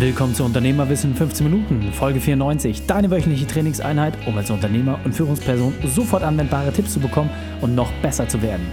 Willkommen zu Unternehmerwissen in 15 Minuten, Folge 94, deine wöchentliche Trainingseinheit, um als Unternehmer und Führungsperson sofort anwendbare Tipps zu bekommen und noch besser zu werden.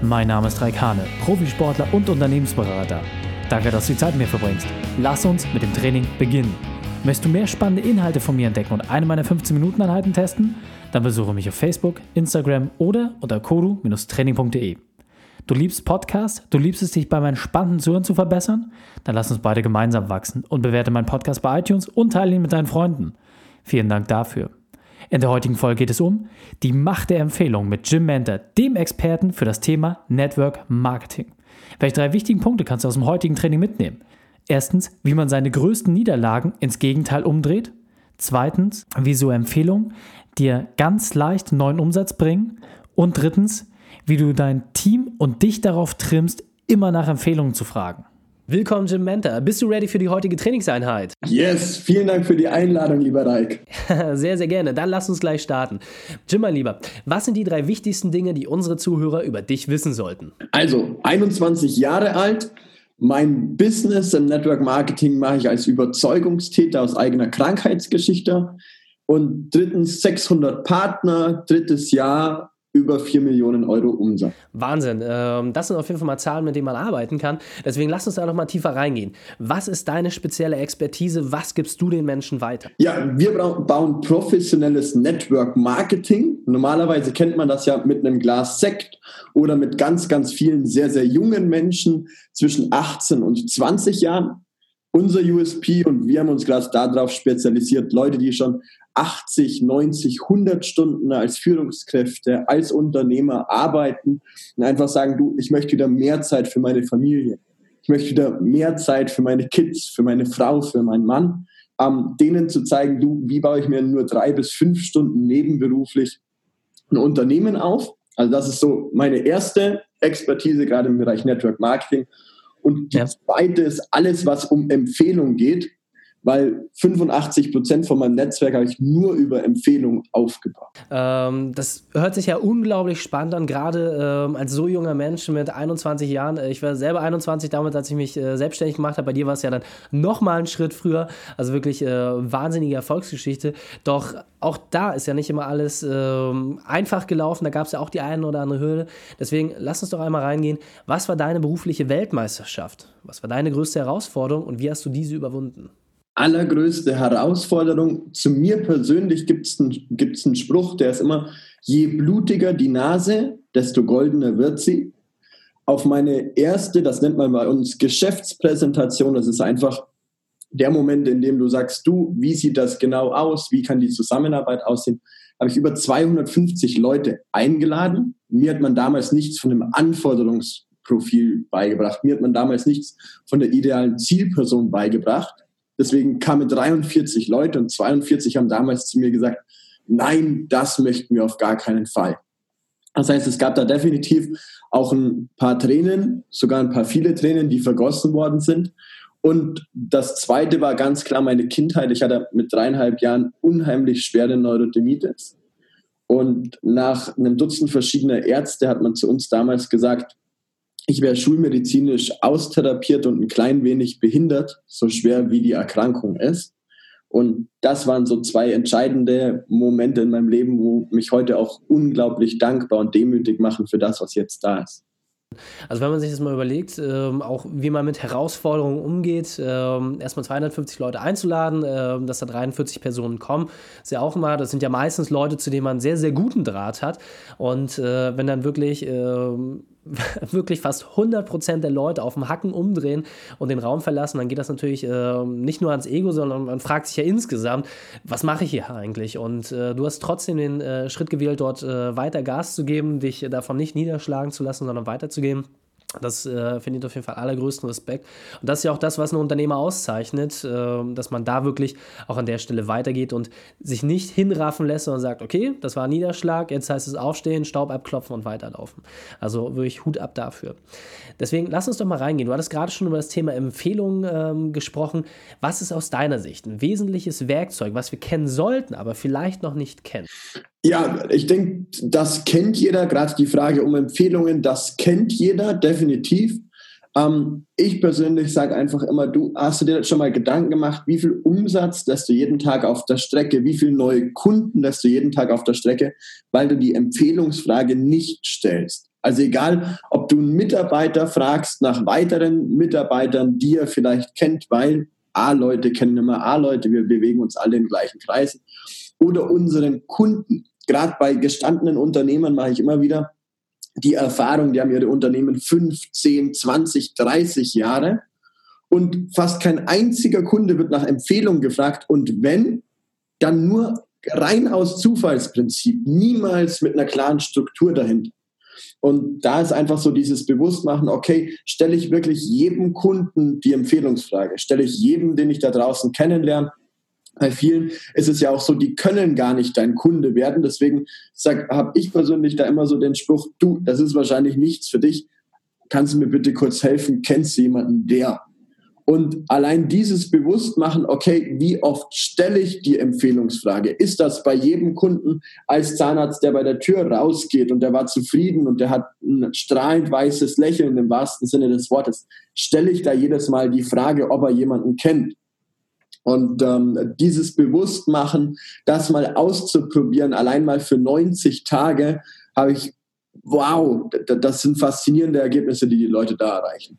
Mein Name ist Raik Hane, Profisportler und Unternehmensberater. Danke, dass du die Zeit mit mir verbringst. Lass uns mit dem Training beginnen. Möchtest du mehr spannende Inhalte von mir entdecken und eine meiner 15-Minuten-Einheiten testen? Dann besuche mich auf Facebook, Instagram oder unter kodu-training.de. Du liebst Podcasts? Du liebst es, dich bei meinen spannenden Zuhören zu verbessern? Dann lass uns beide gemeinsam wachsen und bewerte meinen Podcast bei iTunes und teile ihn mit deinen Freunden. Vielen Dank dafür. In der heutigen Folge geht es um die Macht der Empfehlung mit Jim Mentor, dem Experten für das Thema Network Marketing. Welche drei wichtigen Punkte kannst du aus dem heutigen Training mitnehmen? Erstens, wie man seine größten Niederlagen ins Gegenteil umdreht. Zweitens, wie so Empfehlungen dir ganz leicht neuen Umsatz bringen. Und drittens, wie du dein Team und dich darauf trimmst, immer nach Empfehlungen zu fragen. Willkommen, Jim Mentor. Bist du ready für die heutige Trainingseinheit? Yes, vielen Dank für die Einladung, lieber Reik. sehr, sehr gerne. Dann lass uns gleich starten. Jim, mein Lieber, was sind die drei wichtigsten Dinge, die unsere Zuhörer über dich wissen sollten? Also, 21 Jahre alt. Mein Business im Network Marketing mache ich als Überzeugungstäter aus eigener Krankheitsgeschichte. Und drittens 600 Partner, drittes Jahr über 4 Millionen Euro Umsatz. Wahnsinn. Ähm, das sind auf jeden Fall mal Zahlen, mit denen man arbeiten kann. Deswegen lass uns da noch mal tiefer reingehen. Was ist deine spezielle Expertise? Was gibst du den Menschen weiter? Ja, wir bauen professionelles Network Marketing. Normalerweise kennt man das ja mit einem Glas Sekt oder mit ganz, ganz vielen sehr, sehr jungen Menschen zwischen 18 und 20 Jahren. Unser USP und wir haben uns gerade darauf spezialisiert, Leute, die schon 80, 90, 100 Stunden als Führungskräfte, als Unternehmer arbeiten und einfach sagen, du, ich möchte wieder mehr Zeit für meine Familie. Ich möchte wieder mehr Zeit für meine Kids, für meine Frau, für meinen Mann. Ähm, denen zu zeigen, du, wie baue ich mir nur drei bis fünf Stunden nebenberuflich ein Unternehmen auf. Also das ist so meine erste Expertise gerade im Bereich Network Marketing. Und die ja. zweite ist alles, was um Empfehlung geht weil 85 Prozent von meinem Netzwerk habe ich nur über Empfehlungen aufgebaut. Ähm, das hört sich ja unglaublich spannend an, gerade ähm, als so junger Mensch mit 21 Jahren. Äh, ich war selber 21 damals, als ich mich äh, selbstständig gemacht habe. Bei dir war es ja dann nochmal einen Schritt früher. Also wirklich äh, wahnsinnige Erfolgsgeschichte. Doch auch da ist ja nicht immer alles ähm, einfach gelaufen. Da gab es ja auch die eine oder andere Hürde. Deswegen lass uns doch einmal reingehen. Was war deine berufliche Weltmeisterschaft? Was war deine größte Herausforderung und wie hast du diese überwunden? Allergrößte Herausforderung. Zu mir persönlich gibt es einen, gibt's Spruch, der ist immer, je blutiger die Nase, desto goldener wird sie. Auf meine erste, das nennt man bei uns Geschäftspräsentation, das ist einfach der Moment, in dem du sagst, du, wie sieht das genau aus, wie kann die Zusammenarbeit aussehen, habe ich über 250 Leute eingeladen. Mir hat man damals nichts von dem Anforderungsprofil beigebracht. Mir hat man damals nichts von der idealen Zielperson beigebracht. Deswegen kamen 43 Leute und 42 haben damals zu mir gesagt, nein, das möchten wir auf gar keinen Fall. Das heißt, es gab da definitiv auch ein paar Tränen, sogar ein paar viele Tränen, die vergossen worden sind. Und das zweite war ganz klar meine Kindheit. Ich hatte mit dreieinhalb Jahren unheimlich schwere Neurodermitis. Und nach einem Dutzend verschiedener Ärzte hat man zu uns damals gesagt, ich wäre schulmedizinisch austherapiert und ein klein wenig behindert, so schwer wie die Erkrankung ist. Und das waren so zwei entscheidende Momente in meinem Leben, wo mich heute auch unglaublich dankbar und demütig machen für das, was jetzt da ist. Also wenn man sich das mal überlegt, ähm, auch wie man mit Herausforderungen umgeht, ähm, erstmal 250 Leute einzuladen, ähm, dass da 43 Personen kommen, ist ja auch immer, das sind ja meistens Leute, zu denen man sehr, sehr guten Draht hat. Und äh, wenn dann wirklich ähm, wirklich fast 100% der Leute auf dem Hacken umdrehen und den Raum verlassen, dann geht das natürlich äh, nicht nur ans Ego, sondern man fragt sich ja insgesamt, was mache ich hier eigentlich? Und äh, du hast trotzdem den äh, Schritt gewählt, dort äh, weiter Gas zu geben, dich davon nicht niederschlagen zu lassen, sondern weiterzugehen. Das äh, finde ich auf jeden Fall allergrößten Respekt. Und das ist ja auch das, was ein Unternehmer auszeichnet, äh, dass man da wirklich auch an der Stelle weitergeht und sich nicht hinraffen lässt, sondern sagt, okay, das war ein Niederschlag, jetzt heißt es aufstehen, Staub abklopfen und weiterlaufen. Also wirklich Hut ab dafür. Deswegen lass uns doch mal reingehen. Du hattest gerade schon über das Thema Empfehlungen ähm, gesprochen. Was ist aus deiner Sicht ein wesentliches Werkzeug, was wir kennen sollten, aber vielleicht noch nicht kennen? Ja, ich denke, das kennt jeder, gerade die Frage um Empfehlungen, das kennt jeder definitiv. Ähm, ich persönlich sage einfach immer, du hast du dir schon mal Gedanken gemacht, wie viel Umsatz lässt du jeden Tag auf der Strecke, wie viele neue Kunden lässt du jeden Tag auf der Strecke, weil du die Empfehlungsfrage nicht stellst. Also egal, ob du einen Mitarbeiter fragst nach weiteren Mitarbeitern, die er vielleicht kennt, weil A-Leute kennen immer A-Leute, wir bewegen uns alle in gleichen Kreisen, oder unseren Kunden. Gerade bei gestandenen Unternehmern mache ich immer wieder die Erfahrung, die haben ihre Unternehmen 5, 10, 20, 30 Jahre. Und fast kein einziger Kunde wird nach Empfehlung gefragt. Und wenn, dann nur rein aus Zufallsprinzip, niemals mit einer klaren Struktur dahinter. Und da ist einfach so dieses Bewusstmachen, okay, stelle ich wirklich jedem Kunden die Empfehlungsfrage, stelle ich jedem, den ich da draußen kennenlerne, bei vielen ist es ja auch so, die können gar nicht dein Kunde werden. Deswegen habe ich persönlich da immer so den Spruch, du, das ist wahrscheinlich nichts für dich. Kannst du mir bitte kurz helfen? Kennst du jemanden, der? Und allein dieses Bewusstmachen, okay, wie oft stelle ich die Empfehlungsfrage? Ist das bei jedem Kunden als Zahnarzt, der bei der Tür rausgeht und der war zufrieden und der hat ein strahlend weißes Lächeln im wahrsten Sinne des Wortes? Stelle ich da jedes Mal die Frage, ob er jemanden kennt? Und ähm, dieses Bewusstmachen, das mal auszuprobieren, allein mal für 90 Tage, habe ich, wow, das sind faszinierende Ergebnisse, die die Leute da erreichen.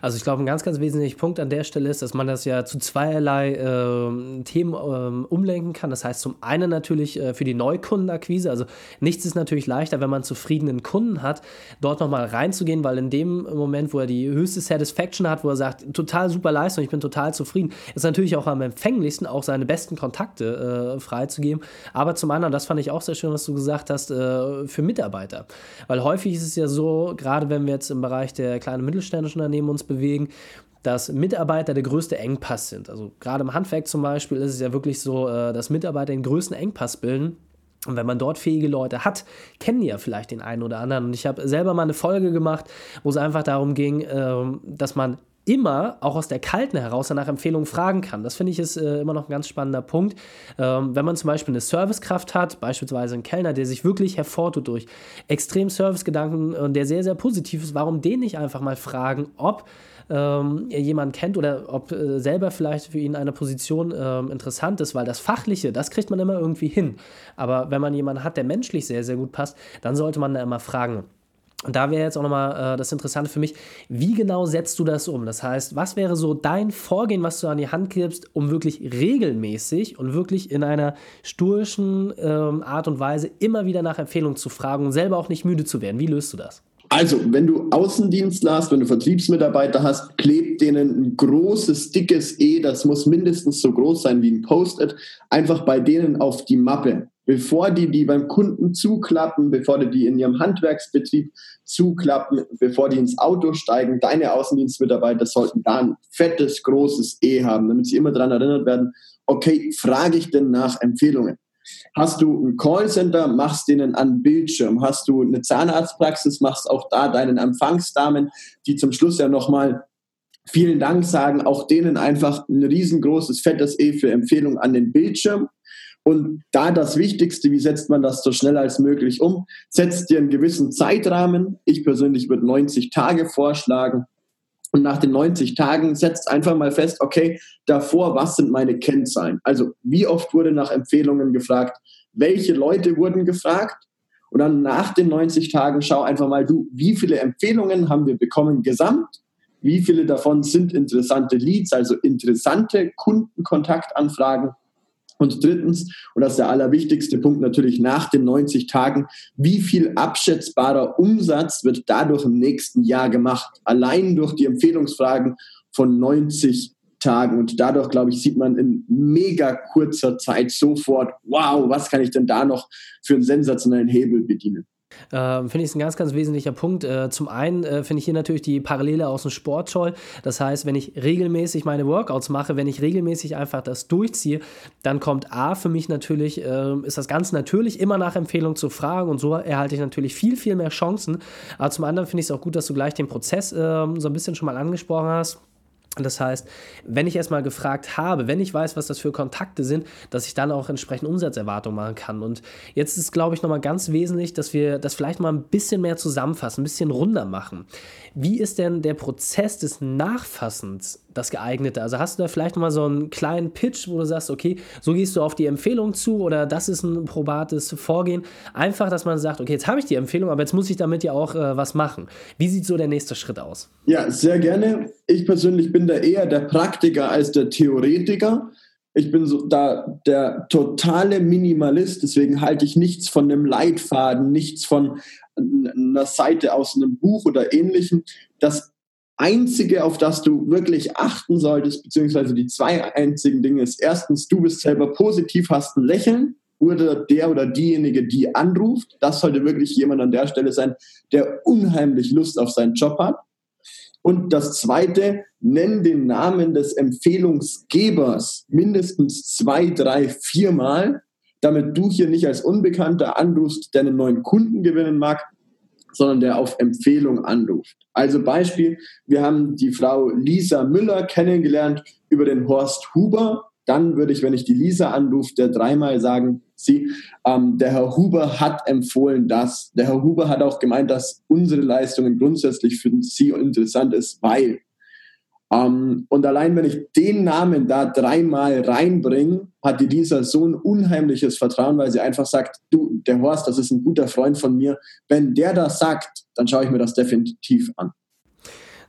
Also ich glaube, ein ganz, ganz wesentlicher Punkt an der Stelle ist, dass man das ja zu zweierlei äh, Themen äh, umlenken kann. Das heißt zum einen natürlich äh, für die Neukundenakquise. Also nichts ist natürlich leichter, wenn man zufriedenen Kunden hat, dort nochmal reinzugehen, weil in dem Moment, wo er die höchste Satisfaction hat, wo er sagt, total super Leistung, ich bin total zufrieden, ist natürlich auch am empfänglichsten, auch seine besten Kontakte äh, freizugeben. Aber zum anderen, das fand ich auch sehr schön, was du gesagt hast, äh, für Mitarbeiter. Weil häufig ist es ja so, gerade wenn wir jetzt im Bereich der kleinen und mittelständischen Unternehmen uns bewegen, dass Mitarbeiter der größte Engpass sind. Also gerade im Handwerk zum Beispiel ist es ja wirklich so, äh, dass Mitarbeiter den größten Engpass bilden. Und wenn man dort fähige Leute hat, kennen die ja vielleicht den einen oder anderen. Und ich habe selber mal eine Folge gemacht, wo es einfach darum ging, ähm, dass man immer auch aus der Kalten heraus nach Empfehlungen fragen kann. Das finde ich ist äh, immer noch ein ganz spannender Punkt. Ähm, wenn man zum Beispiel eine Servicekraft hat, beispielsweise einen Kellner, der sich wirklich hervortut durch extrem Servicegedanken und der sehr, sehr positiv ist, warum den nicht einfach mal fragen, ob ähm, er jemanden kennt oder ob äh, selber vielleicht für ihn eine Position äh, interessant ist, weil das Fachliche, das kriegt man immer irgendwie hin. Aber wenn man jemanden hat, der menschlich sehr, sehr gut passt, dann sollte man da immer fragen. Und da wäre jetzt auch nochmal äh, das Interessante für mich, wie genau setzt du das um? Das heißt, was wäre so dein Vorgehen, was du an die Hand gibst, um wirklich regelmäßig und wirklich in einer sturischen ähm, Art und Weise immer wieder nach Empfehlungen zu fragen und selber auch nicht müde zu werden? Wie löst du das? Also, wenn du Außendienstler hast, wenn du Vertriebsmitarbeiter hast, klebt denen ein großes, dickes E, das muss mindestens so groß sein wie ein Post-it, einfach bei denen auf die Mappe. Bevor die die beim Kunden zuklappen, bevor die die in ihrem Handwerksbetrieb zuklappen, bevor die ins Auto steigen, deine Außendienstmitarbeiter sollten da ein fettes, großes E haben, damit sie immer daran erinnert werden, okay, frage ich denn nach Empfehlungen? Hast du ein Callcenter, machst denen an Bildschirm. Hast du eine Zahnarztpraxis, machst auch da deinen Empfangsdamen, die zum Schluss ja nochmal vielen Dank sagen, auch denen einfach ein riesengroßes, fettes E für Empfehlung an den Bildschirm. Und da das Wichtigste, wie setzt man das so schnell als möglich um? Setzt dir einen gewissen Zeitrahmen. Ich persönlich würde 90 Tage vorschlagen. Und nach den 90 Tagen setzt einfach mal fest, okay, davor, was sind meine Kennzahlen? Also, wie oft wurde nach Empfehlungen gefragt? Welche Leute wurden gefragt? Und dann nach den 90 Tagen schau einfach mal, du, wie viele Empfehlungen haben wir bekommen gesamt? Wie viele davon sind interessante Leads, also interessante Kundenkontaktanfragen? Und drittens, und das ist der allerwichtigste Punkt natürlich nach den 90 Tagen, wie viel abschätzbarer Umsatz wird dadurch im nächsten Jahr gemacht? Allein durch die Empfehlungsfragen von 90 Tagen. Und dadurch, glaube ich, sieht man in mega kurzer Zeit sofort, wow, was kann ich denn da noch für einen sensationellen Hebel bedienen? Äh, finde ich ein ganz, ganz wesentlicher Punkt. Äh, zum einen äh, finde ich hier natürlich die Parallele aus dem Sport toll. Das heißt, wenn ich regelmäßig meine Workouts mache, wenn ich regelmäßig einfach das durchziehe, dann kommt A für mich natürlich, äh, ist das ganz natürlich immer nach Empfehlung zu fragen und so erhalte ich natürlich viel, viel mehr Chancen. Aber zum anderen finde ich es auch gut, dass du gleich den Prozess ähm, so ein bisschen schon mal angesprochen hast Das heißt, wenn ich erstmal gefragt habe, wenn ich weiß, was das für Kontakte sind, dass ich dann auch entsprechend Umsatzerwartungen machen kann. Und jetzt ist, glaube ich, nochmal ganz wesentlich, dass wir das vielleicht mal ein bisschen mehr zusammenfassen, ein bisschen runder machen. Wie ist denn der Prozess des Nachfassens das geeignete? Also hast du da vielleicht nochmal so einen kleinen Pitch, wo du sagst, okay, so gehst du auf die Empfehlung zu oder das ist ein probates Vorgehen. Einfach, dass man sagt, okay, jetzt habe ich die Empfehlung, aber jetzt muss ich damit ja auch äh, was machen. Wie sieht so der nächste Schritt aus? Ja, sehr gerne. Ich persönlich bin da eher der Praktiker als der Theoretiker. Ich bin so da der totale Minimalist, deswegen halte ich nichts von einem Leitfaden, nichts von einer Seite aus einem Buch oder ähnlichem. Das Einzige, auf das du wirklich achten solltest, beziehungsweise die zwei einzigen Dinge ist, erstens, du bist selber positiv, hast ein Lächeln oder der oder diejenige, die anruft. Das sollte wirklich jemand an der Stelle sein, der unheimlich Lust auf seinen Job hat. Und das Zweite, nenn den Namen des Empfehlungsgebers mindestens zwei, drei, viermal, damit du hier nicht als Unbekannter anrufst, der einen neuen Kunden gewinnen mag, sondern der auf Empfehlung anruft. Also Beispiel, wir haben die Frau Lisa Müller kennengelernt über den Horst Huber. Dann würde ich, wenn ich die Lisa anrufe, der dreimal sagen, sie, ähm, der Herr Huber hat empfohlen das. Der Herr Huber hat auch gemeint, dass unsere Leistungen grundsätzlich für Sie interessant ist, weil. Ähm, und allein wenn ich den Namen da dreimal reinbringe, hat die Lisa so ein unheimliches Vertrauen, weil sie einfach sagt, du, der Horst, das ist ein guter Freund von mir. Wenn der das sagt, dann schaue ich mir das definitiv an.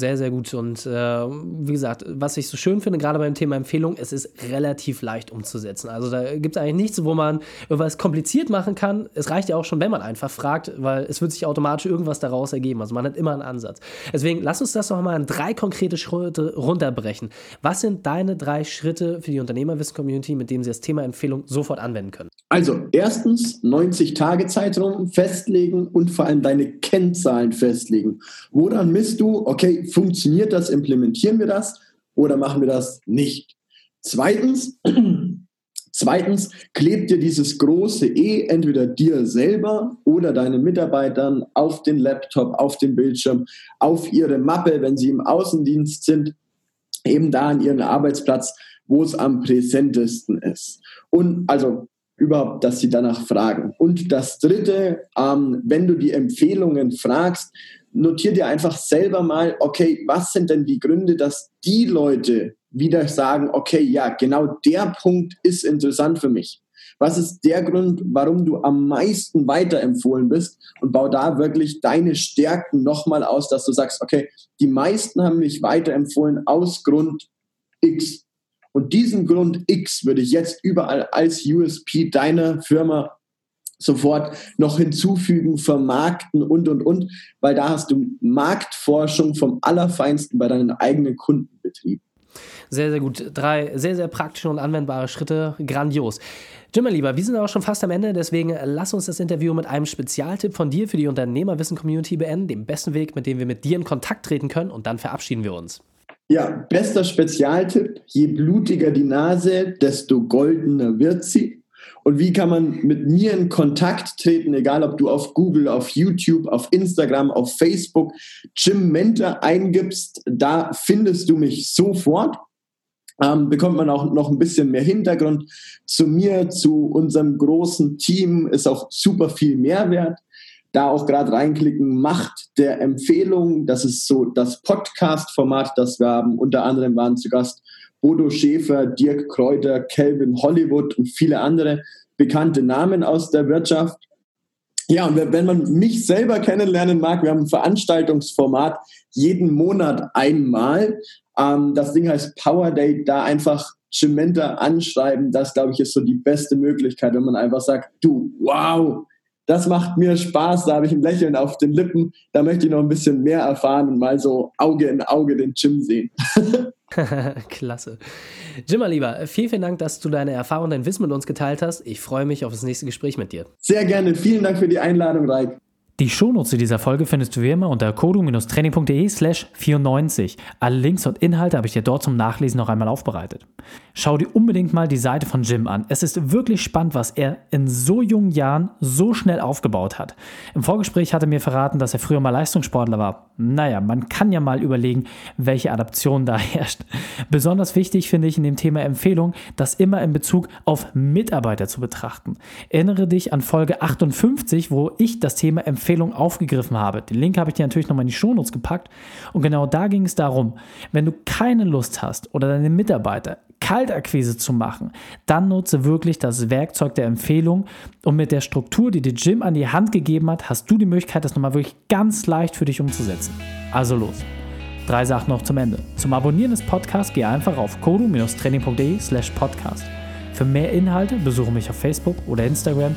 Sehr, sehr gut. Und äh, wie gesagt, was ich so schön finde, gerade beim Thema Empfehlung, es ist relativ leicht umzusetzen. Also da gibt es eigentlich nichts, wo man irgendwas kompliziert machen kann. Es reicht ja auch schon, wenn man einfach fragt, weil es wird sich automatisch irgendwas daraus ergeben. Also man hat immer einen Ansatz. Deswegen lass uns das noch mal in drei konkrete Schritte runterbrechen. Was sind deine drei Schritte für die Unternehmerwissen-Community, mit denen sie das Thema Empfehlung sofort anwenden können? Also erstens 90 Tage Zeitraum festlegen und vor allem deine Kennzahlen festlegen. Woran misst du, okay, funktioniert das, implementieren wir das oder machen wir das nicht? Zweitens, zweitens klebt dir dieses große E entweder dir selber oder deinen Mitarbeitern auf den Laptop, auf den Bildschirm, auf ihre Mappe, wenn sie im Außendienst sind, eben da an ihren Arbeitsplatz, wo es am präsentesten ist. Und also überhaupt, dass sie danach fragen. Und das Dritte, ähm, wenn du die Empfehlungen fragst, notier dir einfach selber mal, okay, was sind denn die Gründe, dass die Leute wieder sagen, okay, ja, genau der Punkt ist interessant für mich. Was ist der Grund, warum du am meisten weiterempfohlen bist? Und bau da wirklich deine Stärken nochmal aus, dass du sagst, okay, die meisten haben mich weiterempfohlen aus Grund X. Und diesen Grund X würde ich jetzt überall als USP deiner Firma sofort noch hinzufügen, vermarkten und, und, und, weil da hast du Marktforschung vom Allerfeinsten bei deinen eigenen Kundenbetrieben. Sehr, sehr gut. Drei sehr, sehr praktische und anwendbare Schritte. Grandios. Jim, mein Lieber, wir sind auch schon fast am Ende, deswegen lass uns das Interview mit einem Spezialtipp von dir für die Unternehmerwissen-Community beenden, dem besten Weg, mit dem wir mit dir in Kontakt treten können und dann verabschieden wir uns. Ja, bester Spezialtipp, je blutiger die Nase, desto goldener wird sie. Und wie kann man mit mir in Kontakt treten, egal ob du auf Google, auf YouTube, auf Instagram, auf Facebook Jim Mentor eingibst, da findest du mich sofort. Ähm, bekommt man auch noch ein bisschen mehr Hintergrund zu mir, zu unserem großen Team, ist auch super viel Mehrwert. Da auch gerade reinklicken, Macht der Empfehlung, das ist so das Podcast-Format, das wir haben. Unter anderem waren zu Gast Bodo Schäfer, Dirk Kräuter, Calvin Hollywood und viele andere bekannte Namen aus der Wirtschaft. Ja, und wenn man mich selber kennenlernen mag, wir haben ein Veranstaltungsformat jeden Monat einmal. Ähm, das Ding heißt Power Day, da einfach Cementa anschreiben. Das, glaube ich, ist so die beste Möglichkeit, wenn man einfach sagt, du, wow, das macht mir Spaß, da habe ich ein Lächeln auf den Lippen, da möchte ich noch ein bisschen mehr erfahren und mal so Auge in Auge den Jim sehen. Klasse. Jim, lieber, vielen, vielen Dank, dass du deine Erfahrung, dein Wissen mit uns geteilt hast. Ich freue mich auf das nächste Gespräch mit dir. Sehr gerne. Vielen Dank für die Einladung, Reik. Die Shownotes dieser Folge findest du wie immer unter kodu-training.de slash 94. Alle Links und Inhalte habe ich dir dort zum Nachlesen noch einmal aufbereitet. Schau dir unbedingt mal die Seite von Jim an. Es ist wirklich spannend, was er in so jungen Jahren so schnell aufgebaut hat. Im Vorgespräch hat er mir verraten, dass er früher mal Leistungssportler war. Naja, man kann ja mal überlegen, welche Adaption da herrscht. Besonders wichtig finde ich in dem Thema Empfehlung, das immer in Bezug auf Mitarbeiter zu betrachten. Erinnere dich an Folge 58, wo ich das Thema Empfehlung aufgegriffen habe. Den Link habe ich dir natürlich nochmal in die Shownotes gepackt. Und genau da ging es darum, wenn du keine Lust hast oder deine Mitarbeiter Kaltakquise zu machen, dann nutze wirklich das Werkzeug der Empfehlung und mit der Struktur, die dir Jim an die Hand gegeben hat, hast du die Möglichkeit, das nochmal wirklich ganz leicht für dich umzusetzen. Also los. Drei Sachen noch zum Ende. Zum Abonnieren des Podcasts geh einfach auf kodu-training.de slash podcast. Für mehr Inhalte besuche mich auf Facebook oder Instagram.